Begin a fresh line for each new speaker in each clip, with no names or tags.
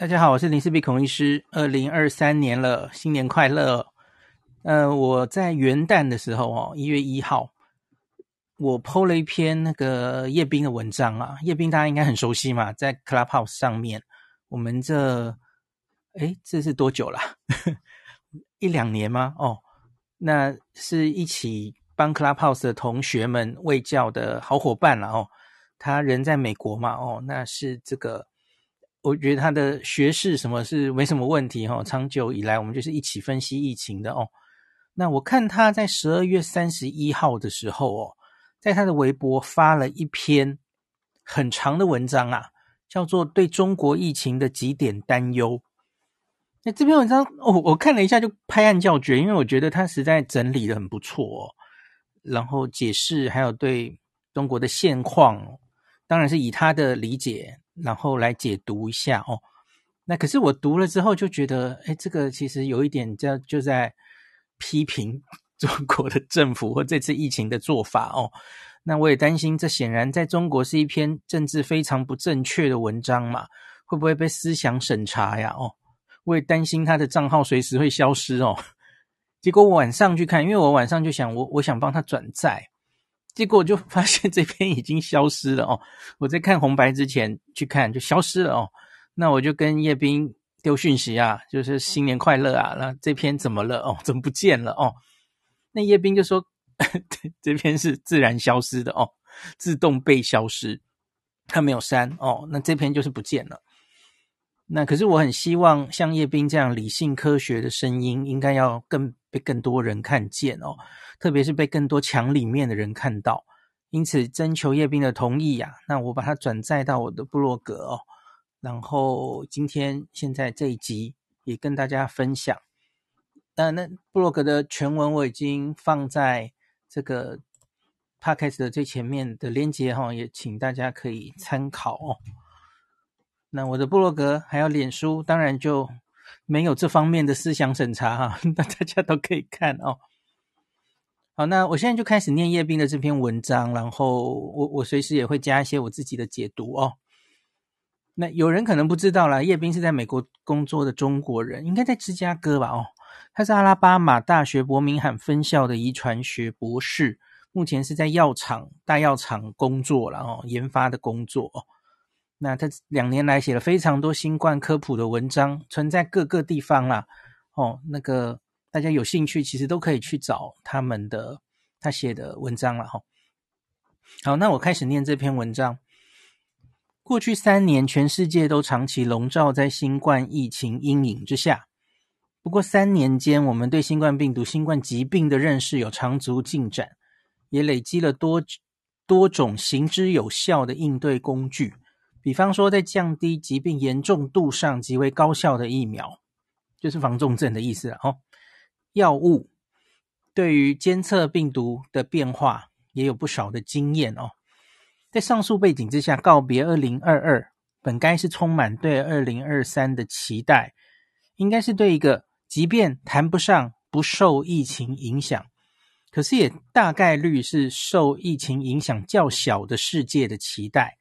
大家好，我是林氏璧孔医师。二零二三年了，新年快乐！呃，我在元旦的时候哦，一月一号，我 po 了一篇那个叶斌的文章啊。叶斌大家应该很熟悉嘛，在 Clubhouse 上面，我们这诶这是多久了？一两年吗？哦，那是一起帮 Clubhouse 的同学们卫教的好伙伴了哦。他人在美国嘛，哦，那是这个。我觉得他的学识什么是没什么问题哈，长久以来我们就是一起分析疫情的哦。那我看他在十二月三十一号的时候哦，在他的微博发了一篇很长的文章啊，叫做《对中国疫情的几点担忧》。那这篇文章哦，我看了一下就拍案叫绝，因为我觉得他实在整理得很不错哦，然后解释还有对中国的现况，当然是以他的理解。然后来解读一下哦，那可是我读了之后就觉得，哎，这个其实有一点叫就在批评 中国的政府或这次疫情的做法哦。那我也担心，这显然在中国是一篇政治非常不正确的文章嘛，会不会被思想审查呀？哦，我也担心他的账号随时会消失哦。结果我晚上去看，因为我晚上就想，我我想帮他转载。结果就发现这篇已经消失了哦，我在看红白之前去看就消失了哦，那我就跟叶斌丢讯息啊，就是新年快乐啊，那这篇怎么了哦？怎么不见了哦？那叶斌就说 这篇是自然消失的哦，自动被消失，他没有删哦，那这篇就是不见了。那可是我很希望像叶斌这样理性科学的声音，应该要更被更多人看见哦。特别是被更多墙里面的人看到，因此征求叶斌的同意呀、啊。那我把它转载到我的部落格哦，然后今天现在这一集也跟大家分享。那那部落格的全文我已经放在这个 podcast 的最前面的链接哈，也请大家可以参考哦。那我的部落格还有脸书，当然就没有这方面的思想审查哈，那 大家都可以看哦。好，那我现在就开始念叶斌的这篇文章，然后我我随时也会加一些我自己的解读哦。那有人可能不知道啦，叶斌是在美国工作的中国人，应该在芝加哥吧？哦，他是阿拉巴马大学伯明翰分校的遗传学博士，目前是在药厂大药厂工作了哦，研发的工作哦。那他两年来写了非常多新冠科普的文章，存在各个地方啦。哦，那个。大家有兴趣，其实都可以去找他们的他写的文章了哈。好，那我开始念这篇文章。过去三年，全世界都长期笼罩在新冠疫情阴影之下。不过三年间，我们对新冠病毒、新冠疾病的认识有长足进展，也累积了多多种行之有效的应对工具。比方说，在降低疾病严重度上极为高效的疫苗，就是防重症的意思了哦。药物对于监测病毒的变化也有不少的经验哦。在上述背景之下，告别二零二二，本该是充满对二零二三的期待，应该是对一个即便谈不上不受疫情影响，可是也大概率是受疫情影响较小的世界的期待。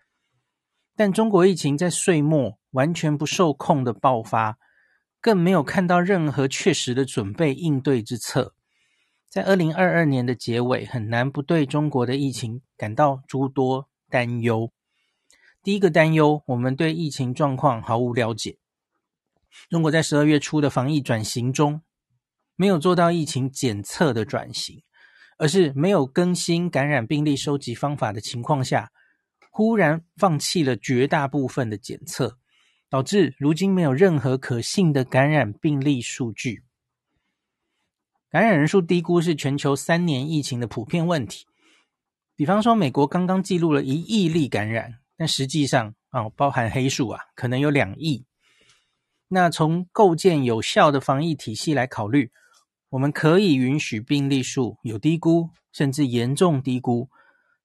但中国疫情在岁末完全不受控的爆发。更没有看到任何确实的准备应对之策，在二零二二年的结尾，很难不对中国的疫情感到诸多担忧。第一个担忧，我们对疫情状况毫无了解。中国在十二月初的防疫转型中，没有做到疫情检测的转型，而是没有更新感染病例收集方法的情况下，忽然放弃了绝大部分的检测。导致如今没有任何可信的感染病例数据，感染人数低估是全球三年疫情的普遍问题。比方说，美国刚刚记录了一亿例感染，但实际上啊，包含黑数啊，可能有两亿。那从构建有效的防疫体系来考虑，我们可以允许病例数有低估，甚至严重低估。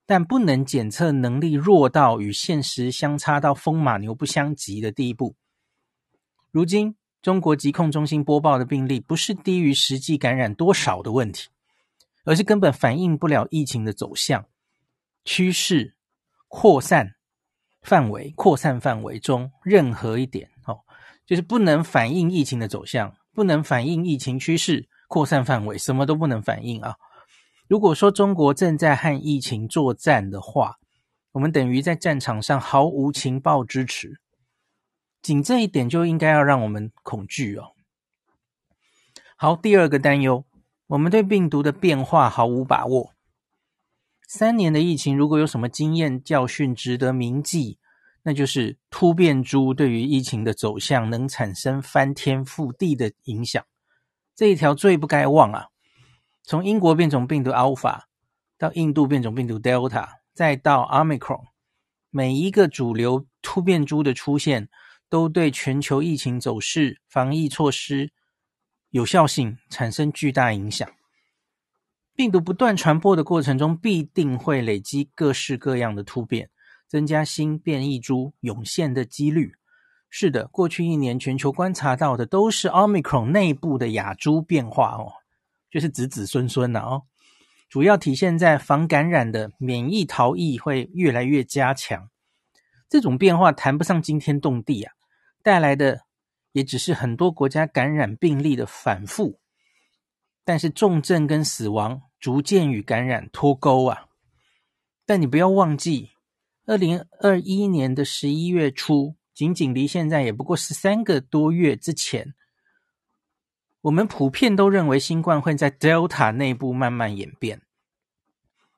但不能检测能力弱到与现实相差到风马牛不相及的地步。如今，中国疾控中心播报的病例不是低于实际感染多少的问题，而是根本反映不了疫情的走向、趋势、扩散范围、扩散范围中任何一点哦，就是不能反映疫情的走向，不能反映疫情趋势、扩散范围，什么都不能反映啊。如果说中国正在和疫情作战的话，我们等于在战场上毫无情报支持，仅这一点就应该要让我们恐惧哦。好，第二个担忧，我们对病毒的变化毫无把握。三年的疫情，如果有什么经验教训值得铭记，那就是突变株对于疫情的走向能产生翻天覆地的影响。这一条最不该忘啊！从英国变种病毒 Alpha 到印度变种病毒 Delta。再到 Omicron，每一个主流突变株的出现，都对全球疫情走势、防疫措施有效性产生巨大影响。病毒不断传播的过程中，必定会累积各式各样的突变，增加新变异株涌现的几率。是的，过去一年全球观察到的都是 Omicron 内部的亚株变化哦，就是子子孙孙呐哦。主要体现在防感染的免疫逃逸会越来越加强，这种变化谈不上惊天动地啊，带来的也只是很多国家感染病例的反复，但是重症跟死亡逐渐与感染脱钩啊。但你不要忘记，二零二一年的十一月初，仅仅离现在也不过十三个多月之前。我们普遍都认为新冠会在 Delta 内部慢慢演变，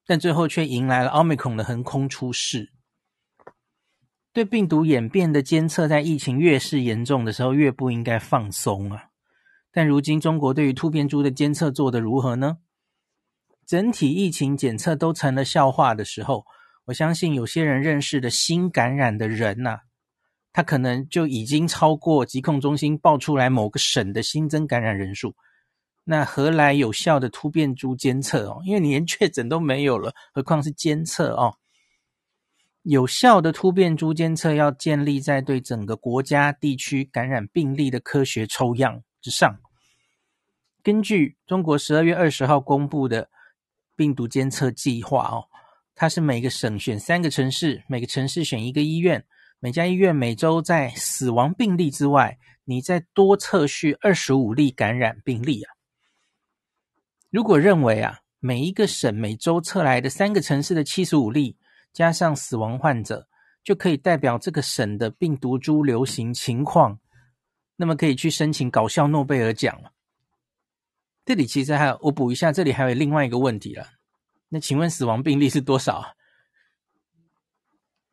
但最后却迎来了 Omicron 的横空出世。对病毒演变的监测，在疫情越是严重的时候，越不应该放松啊！但如今中国对于突变株的监测做得如何呢？整体疫情检测都成了笑话的时候，我相信有些人认识的新感染的人呐、啊。它可能就已经超过疾控中心报出来某个省的新增感染人数，那何来有效的突变株监测哦？因为你连确诊都没有了，何况是监测哦？有效的突变株监测要建立在对整个国家地区感染病例的科学抽样之上。根据中国十二月二十号公布的病毒监测计划哦，它是每个省选三个城市，每个城市选一个医院。每家医院每周在死亡病例之外，你再多测序二十五例感染病例啊。如果认为啊，每一个省每周测来的三个城市的七十五例加上死亡患者，就可以代表这个省的病毒株流行情况，那么可以去申请搞笑诺贝尔奖了。这里其实还有，我补一下，这里还有另外一个问题了。那请问死亡病例是多少？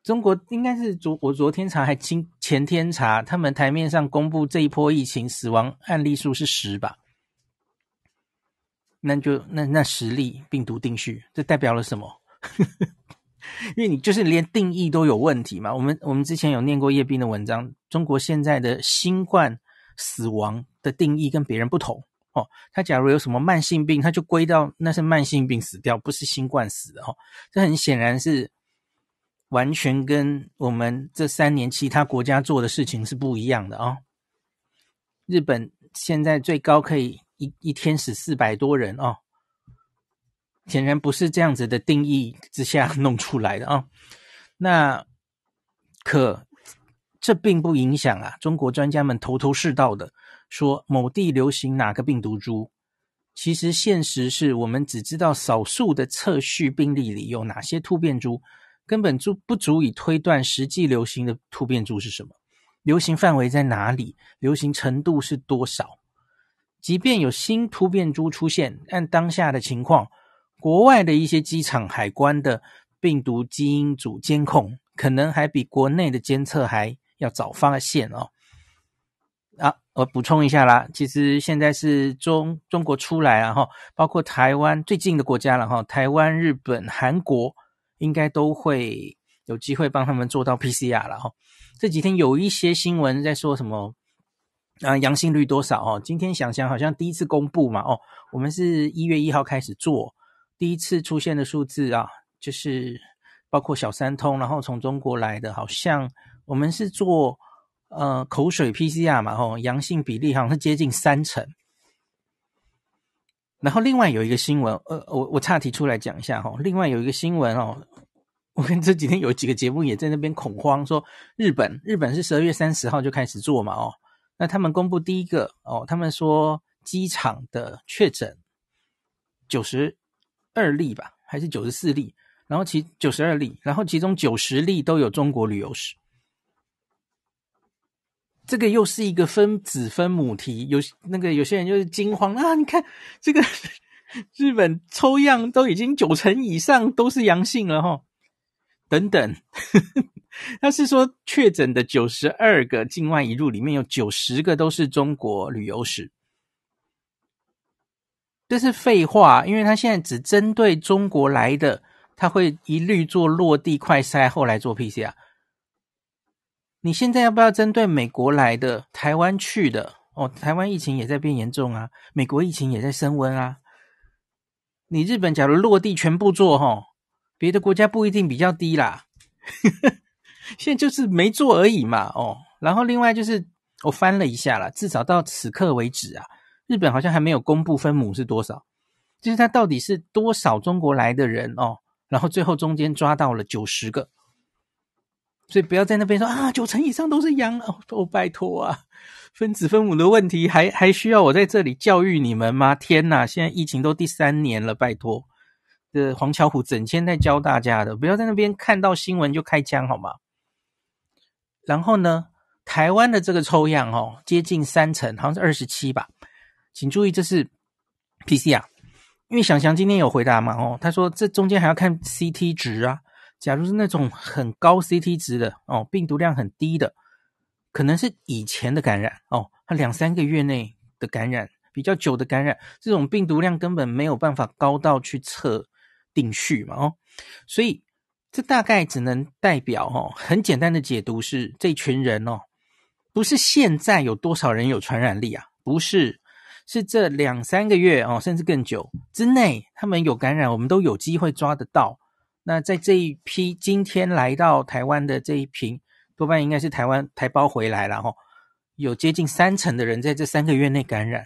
中国应该是昨我昨天查还今前天查，他们台面上公布这一波疫情死亡案例数是十吧？那就那那十例病毒定序，这代表了什么？因为你就是连定义都有问题嘛。我们我们之前有念过叶斌的文章，中国现在的新冠死亡的定义跟别人不同哦。他假如有什么慢性病，他就归到那是慢性病死掉，不是新冠死的哦。这很显然是。完全跟我们这三年其他国家做的事情是不一样的啊、日本现在最高可以一一天死四百多人哦，显然不是这样子的定义之下弄出来的啊、那可这并不影响啊，中国专家们头头是道的说某地流行哪个病毒株，其实现实是我们只知道少数的测序病例里有哪些突变株。根本就不足以推断实际流行的突变株是什么，流行范围在哪里，流行程度是多少。即便有新突变株出现，按当下的情况，国外的一些机场海关的病毒基因组监控，可能还比国内的监测还要早发现哦。啊，我补充一下啦，其实现在是中中国出来啊，哈，包括台湾最近的国家了哈，台湾、日本、韩国。应该都会有机会帮他们做到 PCR 了哈。这几天有一些新闻在说什么啊，阳性率多少哦？今天想想好像第一次公布嘛哦，我们是一月一号开始做，第一次出现的数字啊，就是包括小三通，然后从中国来的，好像我们是做呃口水 PCR 嘛哦，阳性比例好像是接近三成。然后另外有一个新闻，呃，我我岔提出来讲一下哈。另外有一个新闻哦，我跟这几天有几个节目也在那边恐慌，说日本日本是十二月三十号就开始做嘛哦，那他们公布第一个哦，他们说机场的确诊九十二例吧，还是九十四例？然后其九十二例，然后其中九十例都有中国旅游史。这个又是一个分子分母题，有那个有些人就是惊慌啊！你看这个 日本抽样都已经九成以上都是阳性了哈，等等，他是说确诊的九十二个境外移入里面有九十个都是中国旅游史，这是废话，因为他现在只针对中国来的，他会一律做落地快筛，后来做 PCR。你现在要不要针对美国来的、台湾去的？哦，台湾疫情也在变严重啊，美国疫情也在升温啊。你日本假如落地全部做，哈，别的国家不一定比较低啦。现在就是没做而已嘛，哦。然后另外就是我翻了一下啦，至少到此刻为止啊，日本好像还没有公布分母是多少，就是它到底是多少中国来的人哦，然后最后中间抓到了九十个。所以不要在那边说啊，九成以上都是阳哦，哦，拜托啊，分子分母的问题还还需要我在这里教育你们吗？天哪，现在疫情都第三年了，拜托，的黄巧虎整天在教大家的，不要在那边看到新闻就开枪好吗？然后呢，台湾的这个抽样哦，接近三成，好像是二十七吧，请注意这是 PCR，因为想想今天有回答嘛，哦，他说这中间还要看 CT 值啊。假如是那种很高 CT 值的哦，病毒量很低的，可能是以前的感染哦，他两三个月内的感染，比较久的感染，这种病毒量根本没有办法高到去测定序嘛哦，所以这大概只能代表哦，很简单的解读是这群人哦，不是现在有多少人有传染力啊，不是，是这两三个月哦，甚至更久之内，他们有感染，我们都有机会抓得到。那在这一批今天来到台湾的这一批，多半应该是台湾台胞回来了哈，有接近三成的人在这三个月内感染，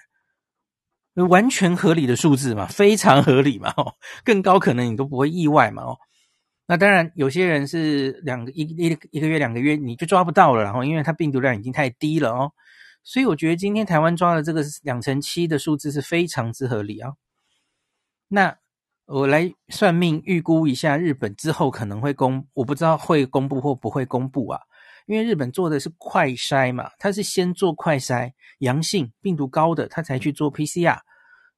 完全合理的数字嘛，非常合理嘛，哦，更高可能你都不会意外嘛，哦，那当然有些人是两个一一一个月两个月你就抓不到了，然后因为它病毒量已经太低了哦，所以我觉得今天台湾抓的这个两成七的数字是非常之合理啊，那。我来算命预估一下日本之后可能会公，我不知道会公布或不会公布啊，因为日本做的是快筛嘛，他是先做快筛，阳性病毒高的他才去做 PCR，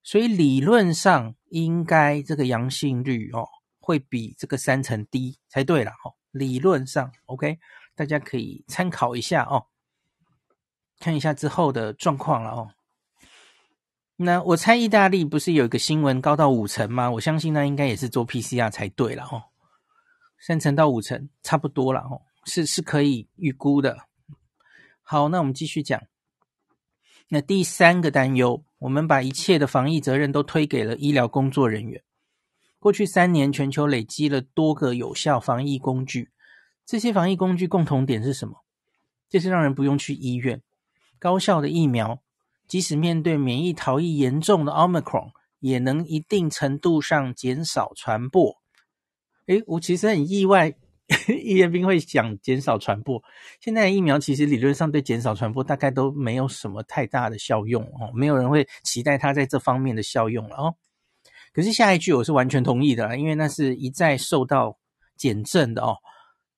所以理论上应该这个阳性率哦会比这个三成低才对了哦，理论上 OK，大家可以参考一下哦，看一下之后的状况了哦。那我猜意大利不是有一个新闻高到五成吗？我相信那应该也是做 PCR 才对了哦，三成到五成差不多了哦，是是可以预估的。好，那我们继续讲。那第三个担忧，我们把一切的防疫责任都推给了医疗工作人员。过去三年，全球累积了多个有效防疫工具，这些防疫工具共同点是什么？就是让人不用去医院，高效的疫苗。即使面对免疫逃逸严重的 Omicron，也能一定程度上减少传播。诶，我其实很意外，叶彦斌会想减少传播。现在的疫苗其实理论上对减少传播大概都没有什么太大的效用哦，没有人会期待它在这方面的效用了哦。可是下一句我是完全同意的，因为那是一再受到检证的哦，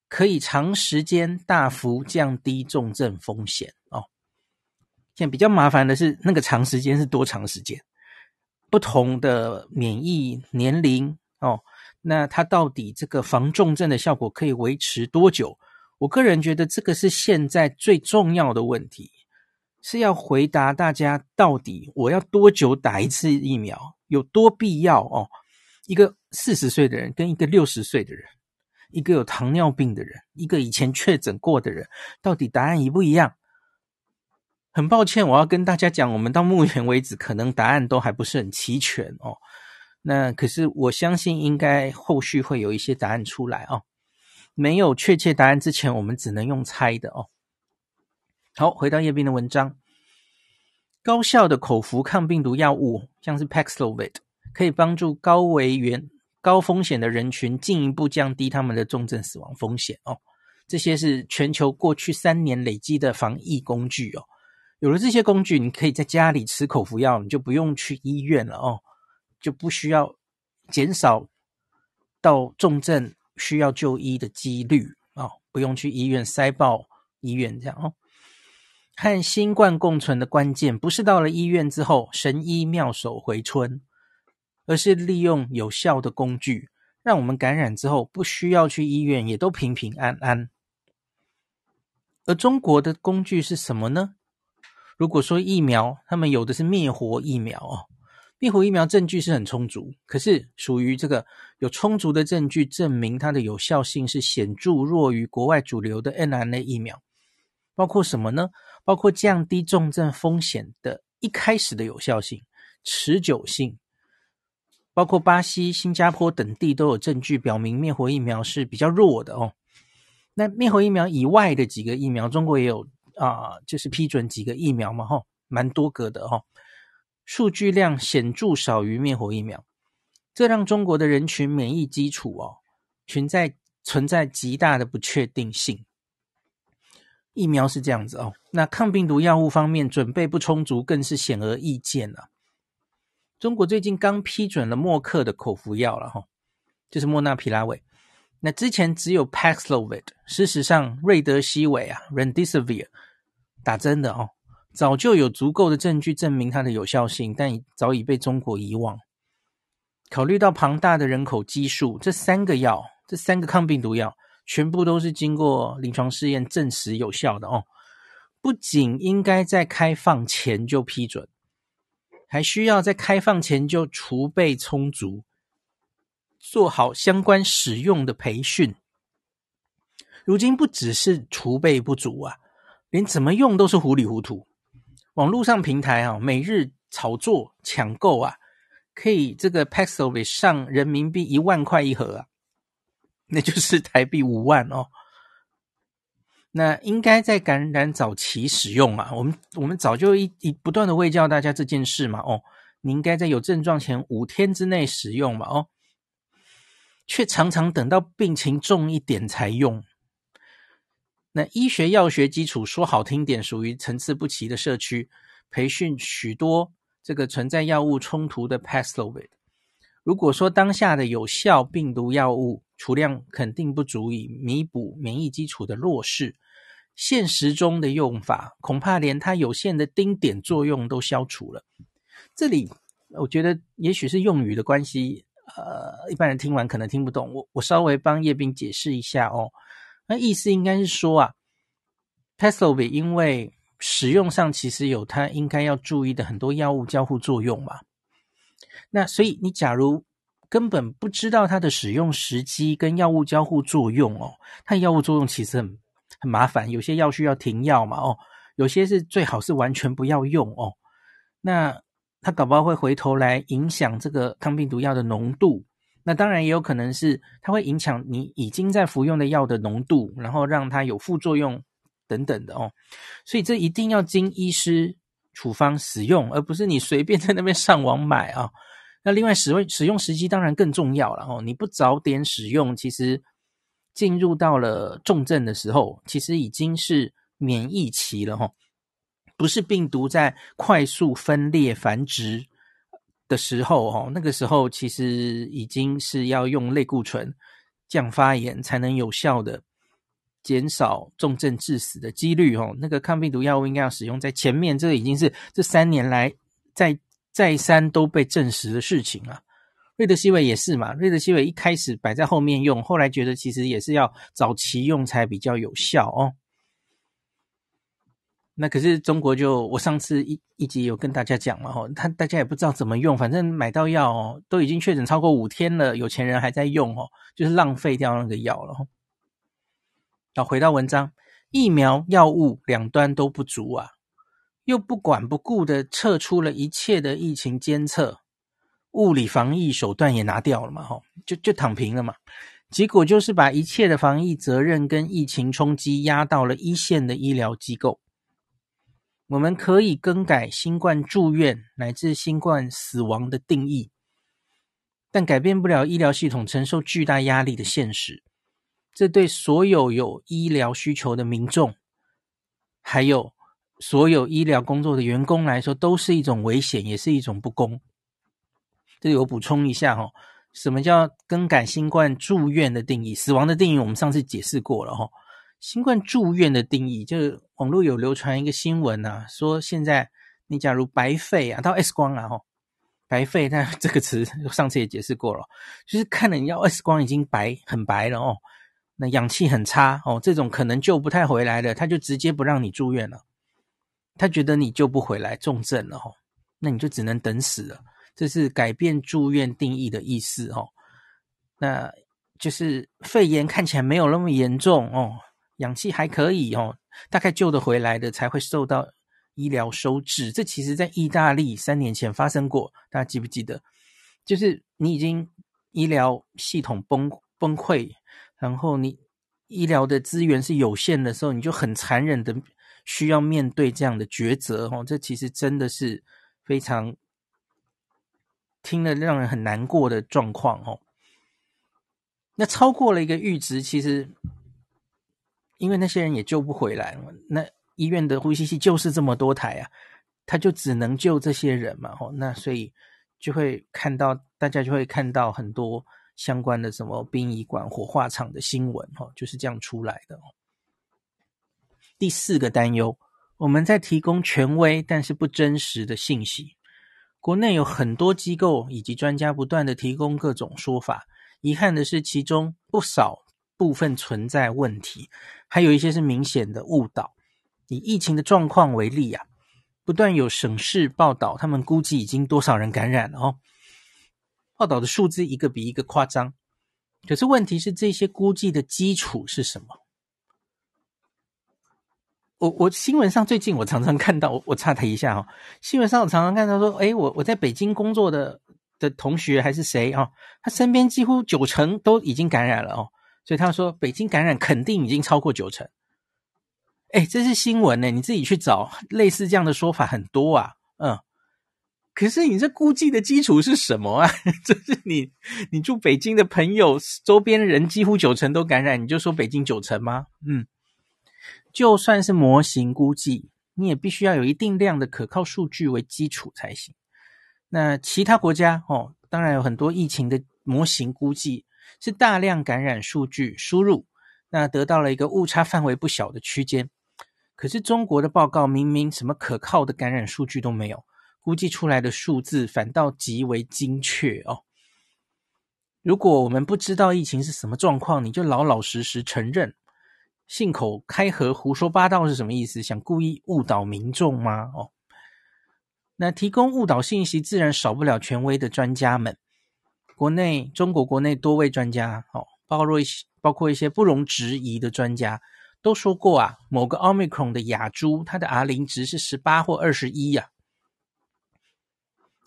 可以长时间大幅降低重症风险哦。现在比较麻烦的是，那个长时间是多长时间？不同的免疫年龄哦，那它到底这个防重症的效果可以维持多久？我个人觉得这个是现在最重要的问题，是要回答大家到底我要多久打一次疫苗，有多必要哦？一个四十岁的人跟一个六十岁的人，一个有糖尿病的人，一个以前确诊过的人，到底答案一不一样？很抱歉，我要跟大家讲，我们到目前为止可能答案都还不是很齐全哦。那可是我相信，应该后续会有一些答案出来哦。没有确切答案之前，我们只能用猜的哦。好，回到叶斌的文章，高效的口服抗病毒药物，像是 Paxlovid，可以帮助高危源、高风险的人群进一步降低他们的重症死亡风险哦。这些是全球过去三年累积的防疫工具哦。有了这些工具，你可以在家里吃口服药，你就不用去医院了哦，就不需要减少到重症需要就医的几率哦，不用去医院塞爆医院这样哦。和新冠共存的关键，不是到了医院之后神医妙手回春，而是利用有效的工具，让我们感染之后不需要去医院，也都平平安安。而中国的工具是什么呢？如果说疫苗，他们有的是灭活疫苗哦，灭活疫苗证据是很充足，可是属于这个有充足的证据证明它的有效性是显著弱于国外主流的 mRNA 疫苗，包括什么呢？包括降低重症风险的一开始的有效性、持久性，包括巴西、新加坡等地都有证据表明灭活疫苗是比较弱的哦。那灭活疫苗以外的几个疫苗，中国也有啊、就是批准几个疫苗嘛，哈，蛮多个的哈，数据量显著少于灭活疫苗，这让中国的人群免疫基础哦存在存在极大的不确定性。疫苗是这样子哦，那抗病毒药物方面准备不充足，更是显而易见了。中国最近刚批准了默克的口服药了哈，就是莫纳皮拉韦。那之前只有 Paxlovid，事实上瑞德西韦啊，Remdesivir 打针的哦，早就有足够的证据证明它的有效性，但早已被中国遗忘。考虑到庞大的人口基数，这三个药，这三个抗病毒药。全部都是经过临床试验证实有效的哦，不仅应该在开放前就批准，还需要在开放前就储备充足，做好相关使用的培训。如今不只是储备不足啊，连怎么用都是糊里糊涂。网络上平台啊，每日炒作抢购啊，可以这个 Paxlovid 上人民币一万块一盒啊。那就是台币五万哦，那应该在感染早期使用啊。我们我们早就一一不断的喂教大家这件事嘛。哦，你应该在有症状前五天之内使用嘛。哦，却常常等到病情重一点才用。那医学药学基础说好听点，属于参差不齐的社区，培训许多这个存在药物冲突的 Paxlovid。如果说当下的有效病毒药物，储量肯定不足以弥补免疫基础的弱势，现实中的用法恐怕连它有限的丁点作用都消除了。这里我觉得也许是用语的关系，呃，一般人听完可能听不懂。我我稍微帮叶斌解释一下哦。那意思应该是说啊，Paxlovid 因为使用上其实有它应该要注意的很多药物交互作用嘛。那所以你假如根本不知道它的使用时机跟药物交互作用哦，它药物作用其实很很麻烦，有些药需要停药嘛哦，有些是最好是完全不要用哦。那它搞不好会回头来影响这个抗病毒药的浓度，那当然也有可能是它会影响你已经在服用的药的浓度，然后让它有副作用等等的哦。所以这一定要经医师处方使用，而不是你随便 在那边上网买啊。那另外使用使用时机当然更重要了哦，你不早点使用，其实进入到了重症的时候，其实已经是免疫期了哈，不是病毒在快速分裂繁殖的时候哦，那个时候其实已经是要用类固醇降发炎，才能有效的减少重症致死的几率哦。那个抗病毒药物应该要使用在前面，这个已经是这三年来再。再三都被证实的事情啊，瑞德西韦也是嘛。瑞德西韦一开始摆在后面用，后来觉得其实也是要早期用才比较有效哦。那可是中国就我上次一一集有跟大家讲了哦，他大家也不知道怎么用，反正买到药哦，都已经确诊超过五天了，有钱人还在用哦，就是浪费掉那个药了。好，回到文章，疫苗药物两端都不足啊。又不管不顾的撤出了一切的疫情监测，物理防疫手段也拿掉了嘛，吼，就就躺平了嘛。结果就是把一切的防疫责任跟疫情冲击压到了一线的医疗机构。我们可以更改新冠住院乃至新冠死亡的定义，但改变不了医疗系统承受巨大压力的现实。这对所有有医疗需求的民众，还有。所有医疗工作的员工来说，都是一种危险，也是一种不公。这里我补充一下哈，什么叫更改新冠住院的定义？死亡的定义我们上次解释过了哈。新冠住院的定义，就是网络有流传一个新闻啊，说现在你假如白肺啊，到 X 光啊，吼，白肺，但 这个词上次也解释过了，就是看了你要 X 光已经白很白了哦，那氧气很差哦，这种可能救不太回来的，他就直接不让你住院了。他觉得你救不回来，重症了哈，那你就只能等死了。这是改变住院定义的意思哦。那就是肺炎看起来没有那么严重哦，氧气还可以哦，大概救得回来的才会受到医疗收治。这其实在意大利三年前发生过，大家记不记得？就是你已经医疗系统崩崩溃，然后你医疗的资源是有限的时候，你就很残忍的。需要面对这样的抉择哦，这其实真的是非常听了让人很难过的状况哦。那超过了一个阈值，其实因为那些人也救不回来，那医院的呼吸器就是这么多台啊，他就只能救这些人嘛。哦，那所以就会看到大家就会看到很多相关的什么殡仪馆、火化场的新闻哦，就是这样出来的。第四个担忧，我们在提供权威但是不真实的信息。国内有很多机构以及专家不断地提供各种说法，遗憾的是，其中不少部分存在问题，还有一些是明显的误导。以疫情的状况为例啊，不断有省市报道，他们估计已经多少人感染了哦，报道的数字一个比一个夸张。可是问题是，这些估计的基础是什么？我我新闻上最近我常常看到，我我插他一下哈、哦，新闻上我常常看到说，诶，我我在北京工作的的同学还是谁啊、哦，他身边几乎九成都已经感染了哦，所以他说北京感染肯定已经超过九成，诶，这是新闻呢，你自己去找类似这样的说法很多啊，嗯，可是你这估计的基础是什么啊？这是你你住北京的朋友周边人几乎九成都感染，你就说北京九成吗？嗯。就算是模型估计，你也必须要有一定量的可靠数据为基础才行。那其他国家哦，当然有很多疫情的模型估计是大量感染数据输入，那得到了一个误差范围不小的区间。可是中国的报告明明什么可靠的感染数据都没有，估计出来的数字反倒极为精确哦。如果我们不知道疫情是什么状况，你就老老实实承认。信口开河胡说八道是什么意思？想故意误导民众吗？哦，那提供误导信息，自然少不了权威的专家们。国内中国国内多位专家，哦，包括一些包括一些不容置疑的专家，都说过啊，某个奥密克戎的亚株，它的 R 零值是十八或二十一呀。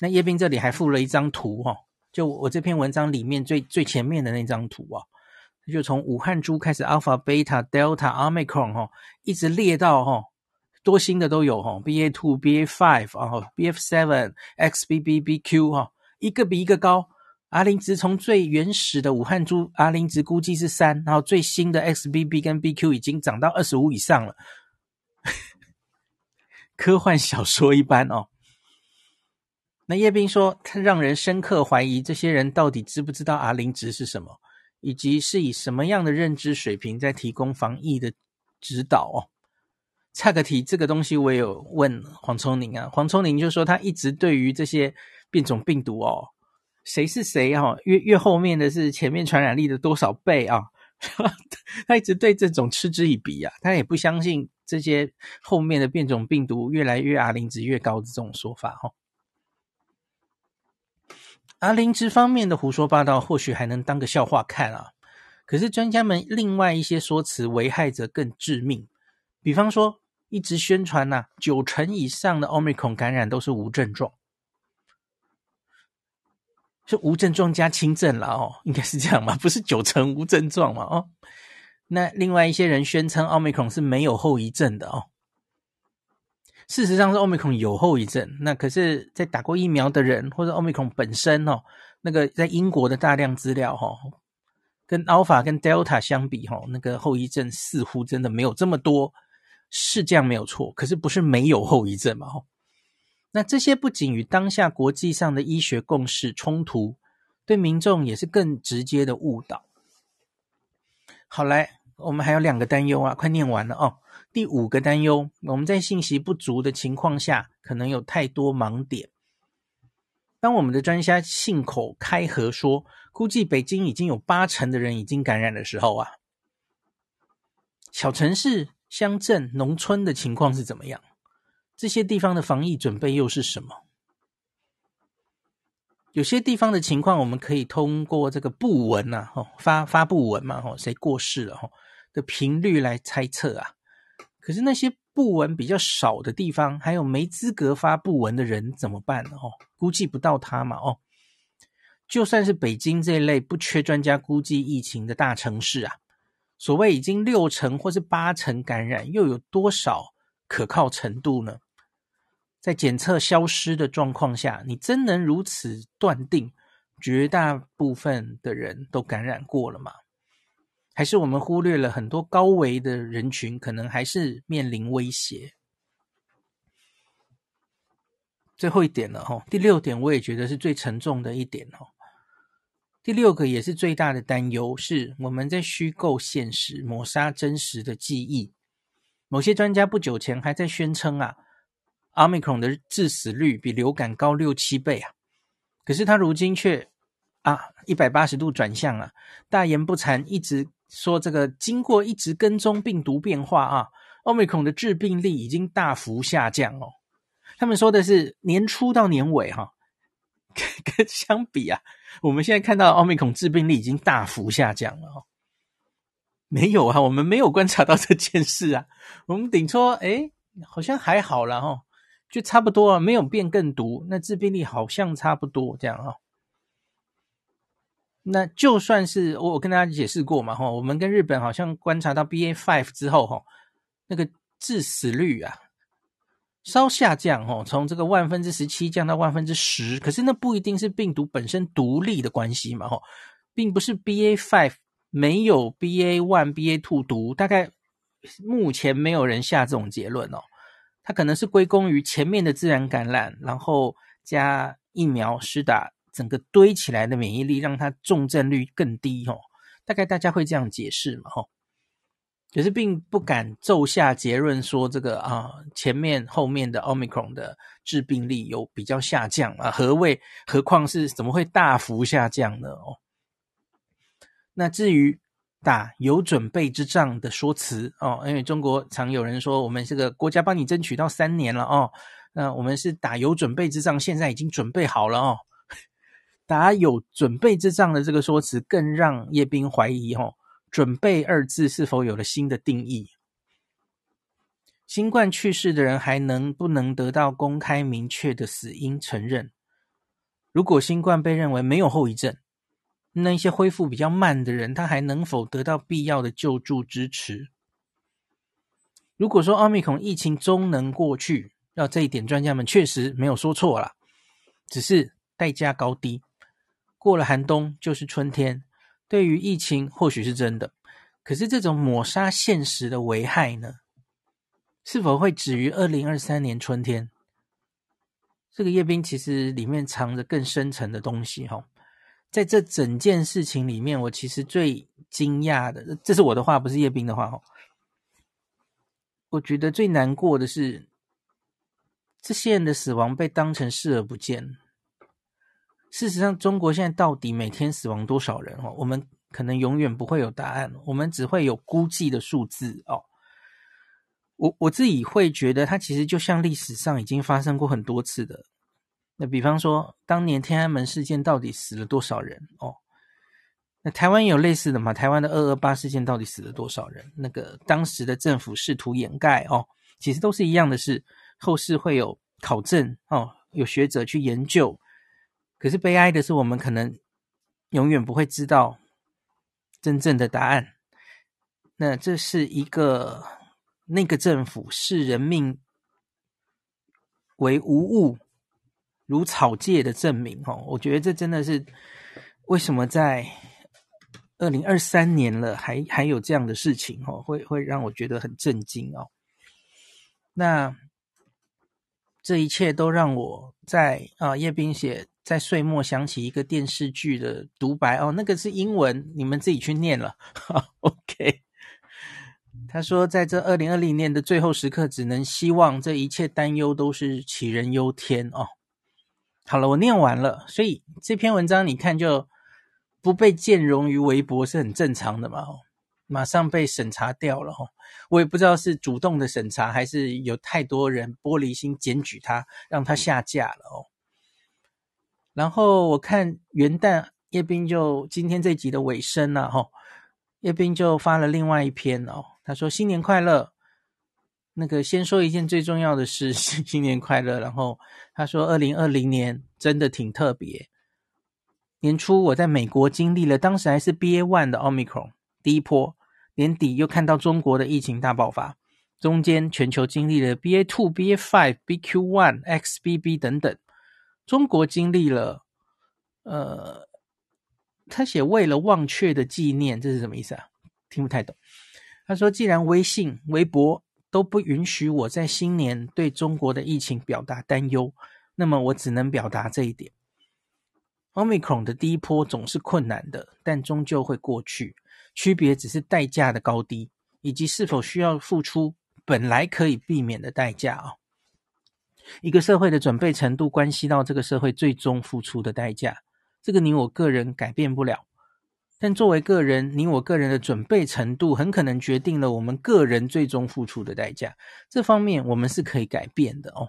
那叶斌这里还附了一张图，哈，就我这篇文章里面最最前面的那张图啊。就从武汉株开始，Alpha、Beta、Delta、Omicron 哈，一直列到哈，多新的都有哈，BA two、BA five 啊，BF seven、XBB、BQ 哈，一个比一个高。R 零值从最原始的武汉株 R 零值估计是三，然后最新的 XBB 跟 BQ 已经涨到二十五以上了，科幻小说一般哦。那叶斌说，他让人深刻怀疑这些人到底知不知道 R 零值是什么。以及是以什么样的认知水平在提供防疫的指导哦？岔个题，这个东西我有问黄聪宁啊，黄聪宁就说他一直对于这些变种病毒哦，谁是谁哈、哦，越越后面的是前面传染力的多少倍啊？他一直对这种嗤之以鼻啊，他也不相信这些后面的变种病毒越来越 R 零值越高的这种说法哈、哦。R 零值方面的胡说八道，或许还能当个笑话看啊。可是专家们另外一些说辞，危害则更致命。比方说，一直宣传呐、啊，九成以上的 Omicron 感染都是无症状，是无症状加轻症了哦，应该是这样吧？不是九成无症状嘛？哦，那另外一些人宣称 Omicron 是没有后遗症的哦。事实上是 Omicron 有后遗症，那可是，在打过疫苗的人或者 Omicron 本身哦，那个在英国的大量资料哈、哦，跟 Alpha 跟 Delta 相比哈、哦，那个后遗症似乎真的没有这么多，是这样没有错，可是不是没有后遗症嘛？吼，那这些不仅与当下国际上的医学共识冲突，对民众也是更直接的误导。好，来，我们还有两个担忧啊，快念完了哦。第五个担忧，我们在信息不足的情况下，可能有太多盲点。当我们的专家信口开河说，估计北京已经有八成的人已经感染的时候啊，小城市、乡镇、农村的情况是怎么样？这些地方的防疫准备又是什么？有些地方的情况，我们可以通过这个布文呐，哦，发发布文嘛，哦，谁过世了，哦，的频率来猜测啊。可是那些布文比较少的地方，还有没资格发布文的人怎么办呢？哦，估计不到他嘛。哦，就算是北京这一类不缺专家估计疫情的大城市啊，所谓已经六成或是八成感染，又有多少可靠程度呢？在检测消失的状况下，你真能如此断定绝大部分的人都感染过了吗？还是我们忽略了很多高危的人群，可能还是面临威胁。最后一点了哈，第六点我也觉得是最沉重的一点哈。第六个也是最大的担忧，是我们在虚构现实，抹杀真实的记忆。某些专家不久前还在宣称啊，Omicron 的致死率比流感高六七倍啊，可是他如今却啊一百八十度转向啊，大言不惭，一直。说这个经过一直跟踪病毒变化啊，Omicron 的致病力已经大幅下降哦。他们说的是年初到年尾哈、啊，跟相比啊，我们现在看到 Omicron 致病力已经大幅下降了哦。没有啊，我们没有观察到这件事啊。我们顶说，哎，好像还好了哈，就差不多啊，没有变更毒，那致病力好像差不多这样啊。那就算是我我跟大家解释过嘛，哈，我们跟日本好像观察到 BA.5 之后，哈，那个致死率啊稍下降，哈，从这个万分之十七降到万分之十，可是那不一定是病毒本身独立的关系嘛，哈，并不是 BA.5 没有 BA.1、BA.2 毒，大概目前没有人下这种结论哦，它可能是归功于前面的自然感染，然后加疫苗施打。整个堆起来的免疫力让它重症率更低哦，大概大家会这样解释嘛吼，可是并不敢骤下结论说这个啊前面后面的 Omicron 的致病力有比较下降啊，何谓何况是怎么会大幅下降呢哦？那至于打有准备之仗的说辞哦，因为中国常有人说我们这个国家帮你争取到三年了哦，那我们是打有准备之仗，现在已经准备好了哦。打有准备之仗的这个说辞，更让叶斌怀疑：吼，准备二字是否有了新的定义？新冠去世的人还能不能得到公开明确的死因承认？如果新冠被认为没有后遗症，那一些恢复比较慢的人，他还能否得到必要的救助支持？如果说奥密克戎疫情终能过去，要这一点专家们确实没有说错了，只是代价高低。过了寒冬就是春天，对于疫情或许是真的，可是这种抹杀现实的危害呢？是否会止于二零二三年春天？这个叶斌其实里面藏着更深层的东西哈。在这整件事情里面，我其实最惊讶的，这是我的话，不是叶斌的话哦。我觉得最难过的是，这些人的死亡被当成视而不见。事实上，中国现在到底每天死亡多少人？哦，我们可能永远不会有答案，我们只会有估计的数字哦。我我自己会觉得，它其实就像历史上已经发生过很多次的。那比方说，当年天安门事件到底死了多少人？哦，那台湾有类似的嘛？台湾的二二八事件到底死了多少人？那个当时的政府试图掩盖哦，其实都是一样的事。后世会有考证哦，有学者去研究。可是悲哀的是，我们可能永远不会知道真正的答案。那这是一个那个政府视人命为无物、如草芥的证明。哦，我觉得这真的是为什么在二零二三年了，还还有这样的事情？哦，会会让我觉得很震惊哦。那这一切都让我在啊，叶冰写在岁末想起一个电视剧的独白哦，那个是英文，你们自己去念了。好，OK。他说，在这二零二零年的最后时刻，只能希望这一切担忧都是杞人忧天哦。好了，我念完了，所以这篇文章你看就不被见容于微博是很正常的嘛。哦，马上被审查掉了哦。我也不知道是主动的审查，还是有太多人玻璃心检举他，让他下架了哦。然后我看元旦叶斌就今天这集的尾声了哈，叶斌就发了另外一篇哦，他说新年快乐。那个先说一件最重要的事，新年快乐。然后他说，二零二零年真的挺特别。年初我在美国经历了，当时还是 BA one 的 Omicron 第一波，年底又看到中国的疫情大爆发，中间全球经历了 BA two、BA five、BQ one、XBB 等等。中国经历了，呃，他写为了忘却的纪念，这是什么意思啊？听不太懂。他说，既然微信、微博。都不允许我在新年对中国的疫情表达担忧，那么我只能表达这一点：Omicron 的第一波总是困难的，但终究会过去。区别只是代价的高低，以及是否需要付出本来可以避免的代价啊。一个社会的准备程度，关系到这个社会最终付出的代价。这个你我个人改变不了。但作为个人，你我个人的准备程度很可能决定了我们个人最终付出的代价。这方面我们是可以改变的哦。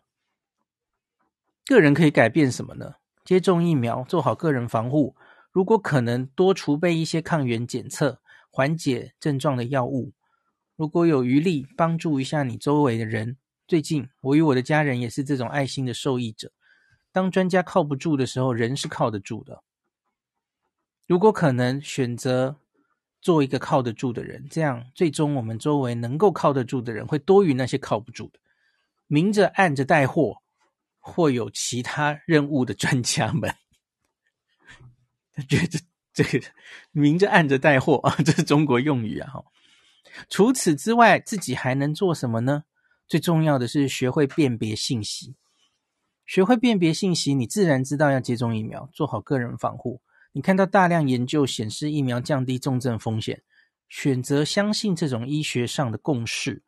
个人可以改变什么呢？接种疫苗，做好个人防护。如果可能，多储备一些抗原检测，缓解症状的药物。如果有余力，帮助一下你周围的人。最近，我与我的家人也是这种爱心的受益者。当专家靠不住的时候，人是靠得住的。如果可能，选择做一个靠得住的人，这样最终我们周围能够靠得住的人会多于那些靠不住的。明着暗着带货，或有其他任务的专家们，他觉得这个明着暗着带货啊，这是中国用语啊。除此之外，自己还能做什么呢？最重要的是学会辨别信息，学会辨别信息，你自然知道要接种疫苗，做好个人防护。你看到大量研究显示疫苗降低重症风险，选择相信这种医学上的共识，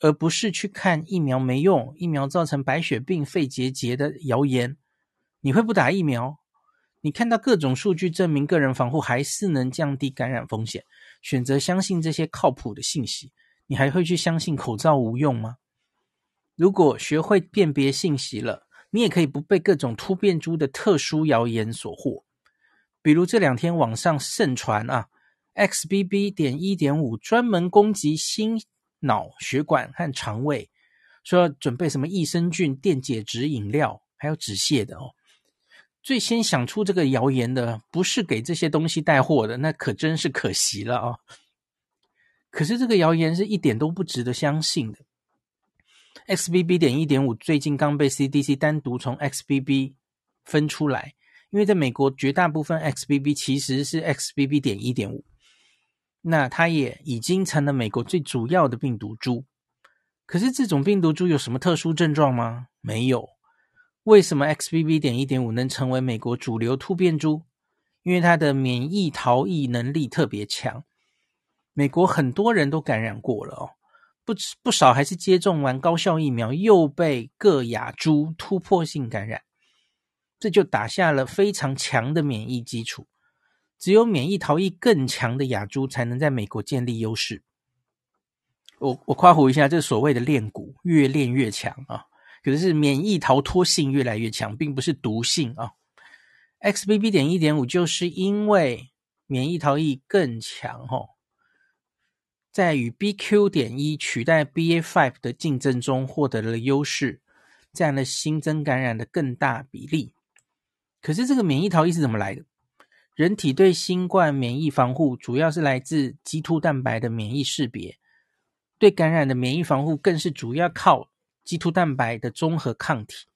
而不是去看疫苗没用、疫苗造成白血病、肺结节的谣言。你会不打疫苗？你看到各种数据证明个人防护还是能降低感染风险，选择相信这些靠谱的信息，你还会去相信口罩无用吗？如果学会辨别信息了，你也可以不被各种突变株的特殊谣言所惑。比如这两天网上盛传啊，XBB. 点一点五专门攻击心脑血管和肠胃，说准备什么益生菌、电解质饮料，还有止泻的哦。最先想出这个谣言的，不是给这些东西带货的，那可真是可惜了啊、哦。可是这个谣言是一点都不值得相信的。XBB. 点一点五最近刚被 CDC 单独从 XBB 分出来。因为在美国，绝大部分 XBB 其实是 XBB 点一点五，那它也已经成了美国最主要的病毒株。可是这种病毒株有什么特殊症状吗？没有。为什么 XBB 点一点五能成为美国主流突变株？因为它的免疫逃逸能力特别强。美国很多人都感染过了哦，不不少还是接种完高效疫苗，又被各亚株突破性感染。这就打下了非常强的免疫基础，只有免疫逃逸更强的亚株才能在美国建立优势。我我夸胡一下，这所谓的练骨越练越强啊，可是，是免疫逃脱性越来越强，并不是毒性啊。XBB 点一点五就是因为免疫逃逸更强哦，在与 BQ 点一取代 BA five 的竞争中获得了优势，占了新增感染的更大比例。可是这个免疫逃逸是怎么来的？人体对新冠免疫防护主要是来自棘突蛋白的免疫识别，对感染的免疫防护更是主要靠棘突蛋白的综合抗体，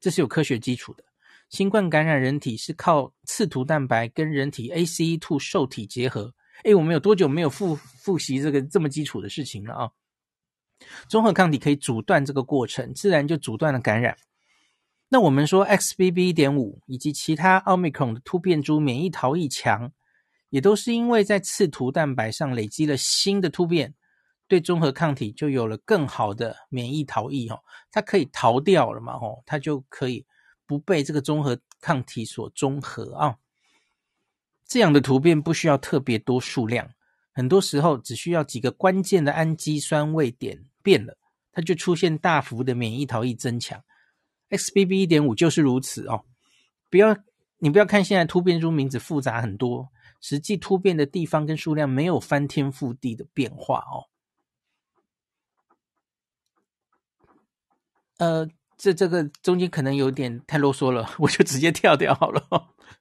这是有科学基础的。新冠感染人体是靠刺突蛋白跟人体 ACE2 受体结合。诶，我们有多久没有复复习这个这么基础的事情了啊？中和抗体可以阻断这个过程，自然就阻断了感染。那我们说 XBB.1.5 以及其他奥密克戎的突变株免疫逃逸强，也都是因为在刺突蛋白上累积了新的突变，对中和抗体就有了更好的免疫逃逸哦，它可以逃掉了嘛哦，它就可以不被这个中和抗体所中和啊。这样的突变不需要特别多数量，很多时候只需要几个关键的氨基酸位点变了，它就出现大幅的免疫逃逸增强。XBB 一点五就是如此哦，不要你不要看现在突变株名字复杂很多，实际突变的地方跟数量没有翻天覆地的变化哦。呃，这这个中间可能有点太啰嗦了，我就直接跳掉好了。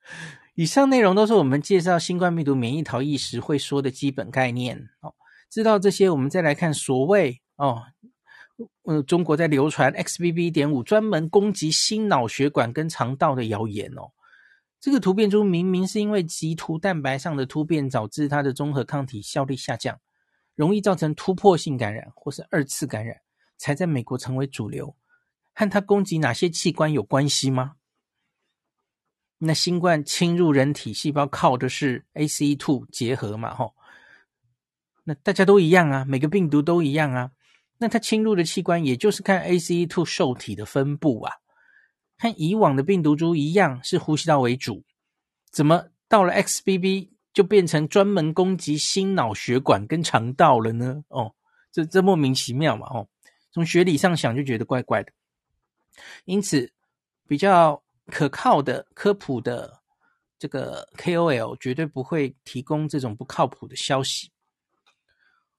以上内容都是我们介绍新冠病毒免疫逃逸时会说的基本概念哦。知道这些，我们再来看所谓哦。呃，中国在流传 XBB. 点五专门攻击心脑血管跟肠道的谣言哦。这个突变株明明是因为棘突蛋白上的突变导致它的中和抗体效力下降，容易造成突破性感染或是二次感染，才在美国成为主流。和它攻击哪些器官有关系吗？那新冠侵入人体细胞靠的是 ACE2 结合嘛？吼，那大家都一样啊，每个病毒都一样啊。那它侵入的器官，也就是看 ACE2 受体的分布啊，和以往的病毒株一样，是呼吸道为主。怎么到了 XBB 就变成专门攻击心脑血管跟肠道了呢？哦，这这莫名其妙嘛！哦，从学理上想就觉得怪怪的。因此，比较可靠的科普的这个 KOL 绝对不会提供这种不靠谱的消息。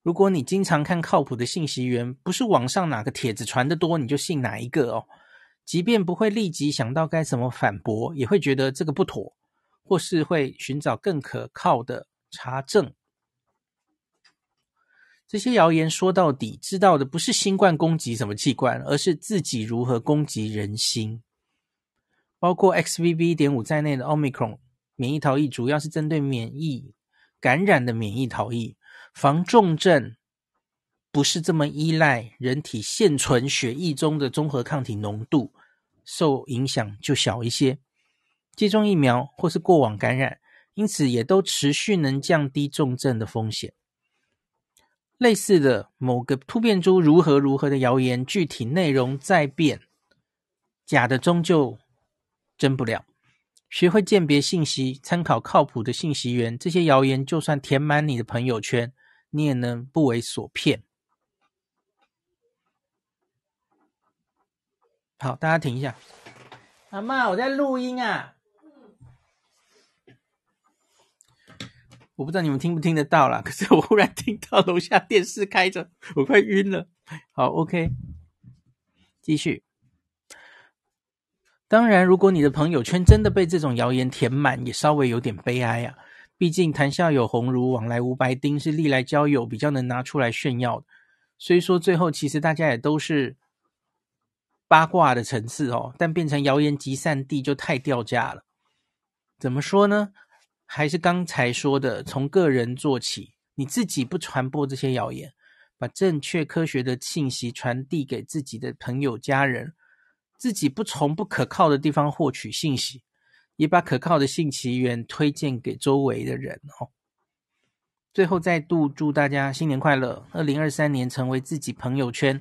如果你经常看靠谱的信息源，不是网上哪个帖子传的多，你就信哪一个哦。即便不会立即想到该怎么反驳，也会觉得这个不妥，或是会寻找更可靠的查证。这些谣言说到底，知道的不是新冠攻击什么器官，而是自己如何攻击人心。包括 XBB.1.5 在内的 Omicron 免疫逃逸，主要是针对免疫感染的免疫逃逸。防重症不是这么依赖人体现存血液中的中和抗体浓度，受影响就小一些。接种疫苗或是过往感染，因此也都持续能降低重症的风险。类似的某个突变株如何如何的谣言，具体内容再变，假的终究真不了。学会鉴别信息，参考靠谱的信息源，这些谣言就算填满你的朋友圈。你也能不为所骗。好，大家停一下。阿妈，我在录音啊。我不知道你们听不听得到啦，可是我忽然听到楼下电视开着，我快晕了。好，OK，继续。当然，如果你的朋友圈真的被这种谣言填满，也稍微有点悲哀啊。毕竟谈笑有鸿儒，往来无白丁，是历来交友比较能拿出来炫耀的。虽说最后其实大家也都是八卦的层次哦，但变成谣言集散地就太掉价了。怎么说呢？还是刚才说的，从个人做起，你自己不传播这些谣言，把正确科学的信息传递给自己的朋友家人，自己不从不可靠的地方获取信息。也把可靠的信息源推荐给周围的人哦。最后再度祝大家新年快乐，二零二三年成为自己朋友圈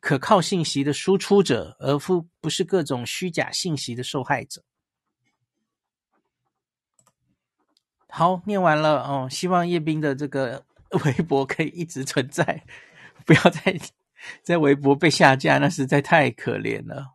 可靠信息的输出者，而不不是各种虚假信息的受害者。好，念完了哦，希望叶斌的这个微博可以一直存在，不要再在微博被下架，那实在太可怜了。